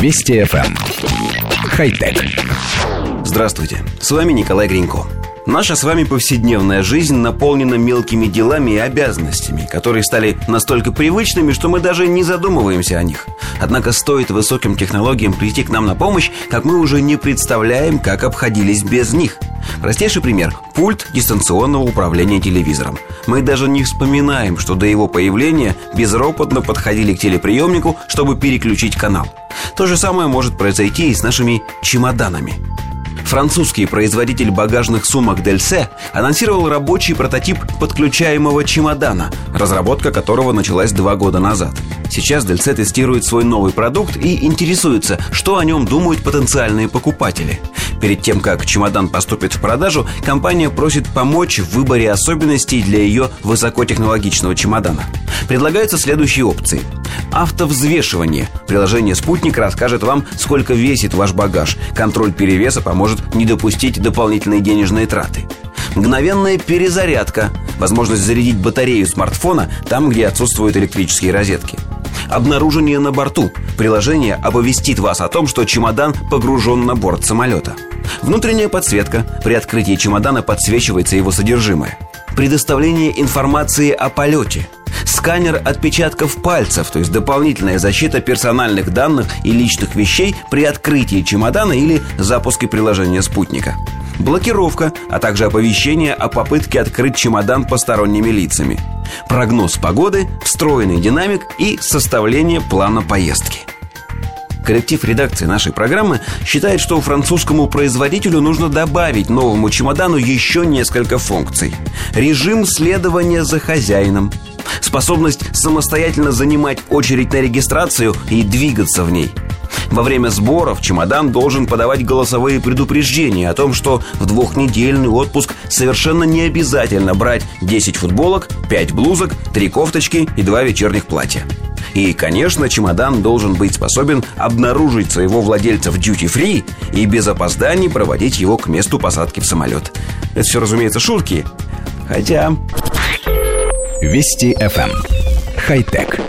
Вести FM. Эм. Хай-тек. Здравствуйте, с вами Николай Гринько. Наша с вами повседневная жизнь наполнена мелкими делами и обязанностями, которые стали настолько привычными, что мы даже не задумываемся о них. Однако стоит высоким технологиям прийти к нам на помощь, как мы уже не представляем, как обходились без них. Простейший пример – пульт дистанционного управления телевизором. Мы даже не вспоминаем, что до его появления безропотно подходили к телеприемнику, чтобы переключить канал. То же самое может произойти и с нашими чемоданами – Французский производитель багажных сумок Дельсе анонсировал рабочий прототип подключаемого чемодана, разработка которого началась два года назад. Сейчас Дельсе тестирует свой новый продукт и интересуется, что о нем думают потенциальные покупатели. Перед тем, как чемодан поступит в продажу, компания просит помочь в выборе особенностей для ее высокотехнологичного чемодана. Предлагаются следующие опции. Автовзвешивание. Приложение «Спутник» расскажет вам, сколько весит ваш багаж. Контроль перевеса поможет не допустить дополнительные денежные траты. Мгновенная перезарядка. Возможность зарядить батарею смартфона там, где отсутствуют электрические розетки. Обнаружение на борту. Приложение оповестит вас о том, что чемодан погружен на борт самолета. Внутренняя подсветка. При открытии чемодана подсвечивается его содержимое. Предоставление информации о полете – сканер отпечатков пальцев, то есть дополнительная защита персональных данных и личных вещей при открытии чемодана или запуске приложения спутника. Блокировка, а также оповещение о попытке открыть чемодан посторонними лицами. Прогноз погоды, встроенный динамик и составление плана поездки. Коллектив редакции нашей программы считает, что французскому производителю нужно добавить новому чемодану еще несколько функций. Режим следования за хозяином – способность самостоятельно занимать очередь на регистрацию и двигаться в ней. Во время сборов чемодан должен подавать голосовые предупреждения о том, что в двухнедельный отпуск совершенно не обязательно брать 10 футболок, 5 блузок, 3 кофточки и 2 вечерних платья. И, конечно, чемодан должен быть способен обнаружить своего владельца в duty-free и без опозданий проводить его к месту посадки в самолет. Это все, разумеется, шутки. Хотя Вести FM. Эм. Хай-тек.